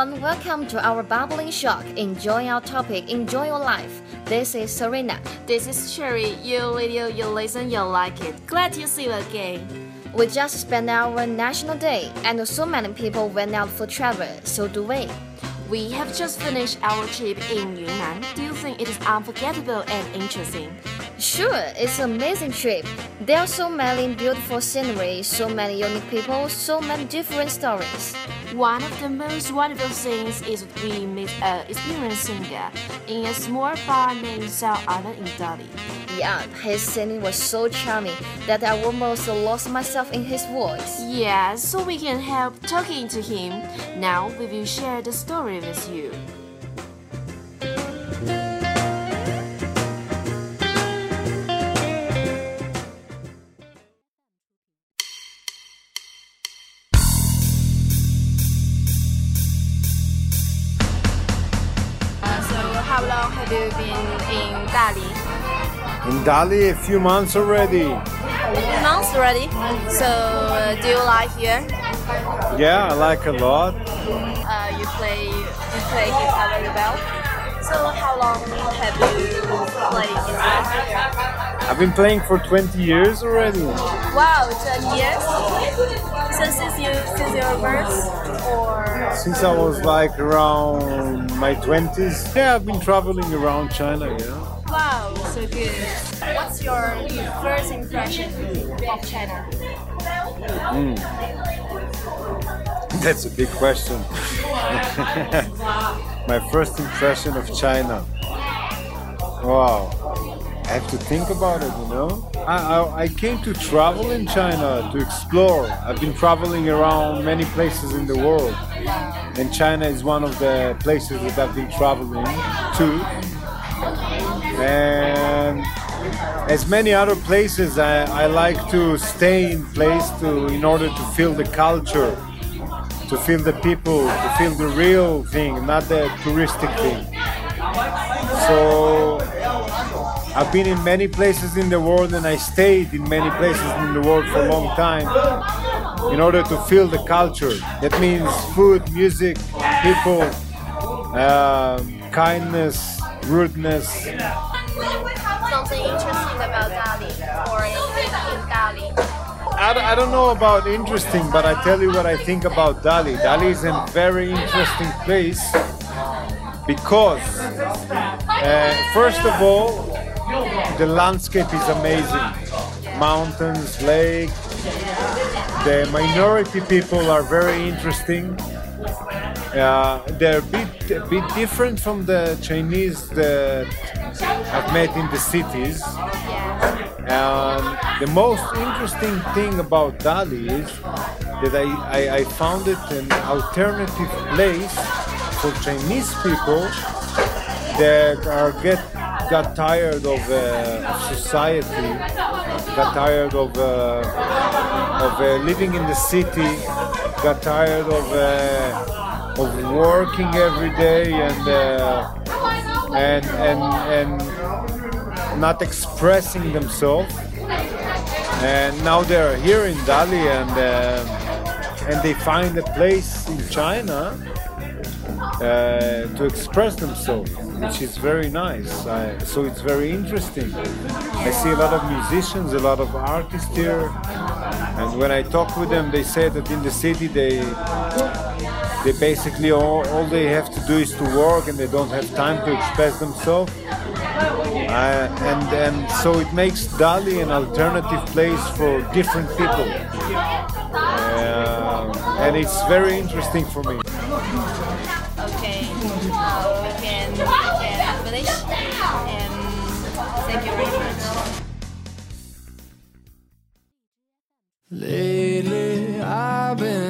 Everyone, welcome to our Bubbling Shock. Enjoy our topic, enjoy your life. This is Serena. This is Cherry. You video, you listen, you like it. Glad to see you again. We just spent our National Day and so many people went out for travel, so do we. We have just finished our trip in Yunnan. Do you think it is unforgettable and interesting? Sure, it's an amazing trip. There are so many beautiful scenery, so many unique people, so many different stories. One of the most wonderful things is we met uh, experienced singer in a small bar named South Island in Dali. Yeah, his singing was so charming that I almost lost myself in his voice. Yeah, so we can help talking to him. Now we will share the story with you. Dali, a few months already. months already. So, uh, do you like here? Yeah, I like a lot. Uh, you play you play guitar very well. So, how long have you played guitar? I've been playing for 20 years already. Wow, 20 years. So since you since your birth, or Since I was like around my 20s. Yeah, I've been traveling around China, yeah. Wow, so good. What's your first impression of China? Hmm. That's a big question. my first impression of China. Wow. I have to think about it, you know? I, I, I came to travel in China, to explore. I've been traveling around many places in the world. And China is one of the places that I've been traveling to. And as many other places, I, I like to stay in place to in order to feel the culture, to feel the people, to feel the real thing, not the touristic thing. So I've been in many places in the world and I stayed in many places in the world for a long time in order to feel the culture. That means food, music, people, um kindness, rudeness. Something interesting about Dali or in, Dali? I, don't- I don't know about interesting, but I tell you what I think about Dali. Dali is a very interesting place because, uh, first of all, the landscape is amazing. Mountains, lake. The minority people are very interesting. Uh, they're a bit, a bit different from the Chinese that I've met in the cities. And the most interesting thing about Dali is that I, I, I found it an alternative place for Chinese people that are get got tired of, uh, of society, got tired of uh, of uh, living in the city, got tired of uh, of working every day and uh, and and and not expressing themselves. And now they're here in Dali and uh, and they find a place in China uh, to express themselves, which is very nice. I, so it's very interesting. I see a lot of musicians, a lot of artists here, and when I talk with them, they say that in the city they they basically all, all they have to do is to work and they don't have time to express themselves. Uh, and and so it makes Dali an alternative place for different people. Uh, and it's very interesting for me. Okay, now we can, we can finish. And thank you very much. Lately, I've been,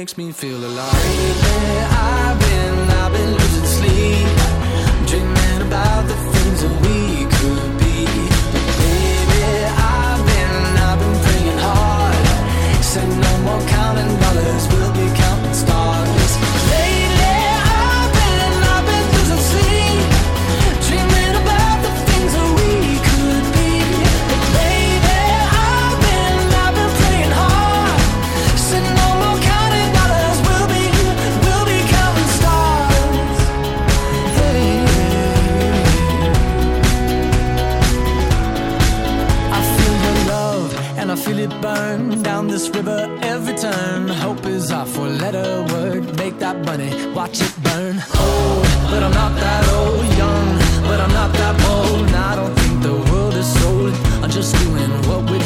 Makes me feel alive. Lately, I've been, I've been losing sleep, dreaming about the things that we could be. But baby, I've been, I've been praying hard. Said no more it burn down this river every turn. Hope is our four letter word. Make that money, watch it burn. Old, but I'm not that old. Young, but I'm not that bold. And I don't think the world is sold. I'm just doing what we're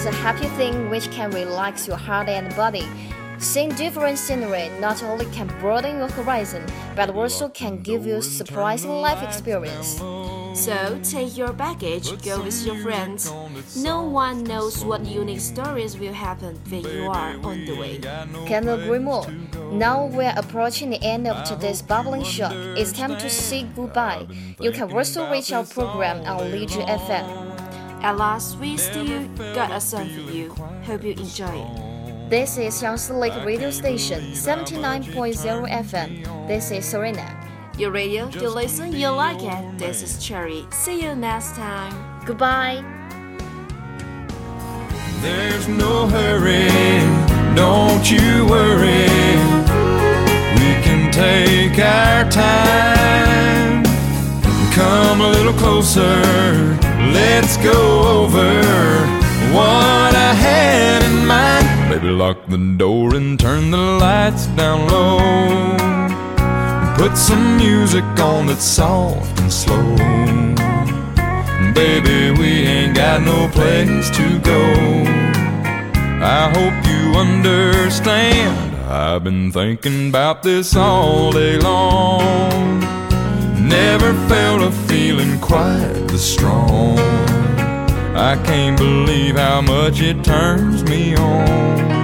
Is a happy thing which can relax your heart and body. Seeing different scenery not only can broaden your horizon, but also can give you surprising life experience. So take your baggage, go with your friends. No one knows what unique stories will happen when you are on the way. Can agree more. Now we're approaching the end of today's bubbling shock. It's time to say goodbye. You can also reach our program on Leisure FM. At last, we still got a song for you. Hope you enjoy it. This is Yangtze Lake Radio Station, 79.0 FM. This is Serena. Your radio, you listen, you like it. This is Cherry. See you next time. Goodbye. There's no hurry, don't you worry. We can take our time. Come a little closer, let's go over what I had in mind. Baby, lock the door and turn the lights down low. Put some music on that's soft and slow. Baby, we ain't got no place to go. I hope you understand. I've been thinking about this all day long. Never felt a feeling quite this strong. I can't believe how much it turns me on.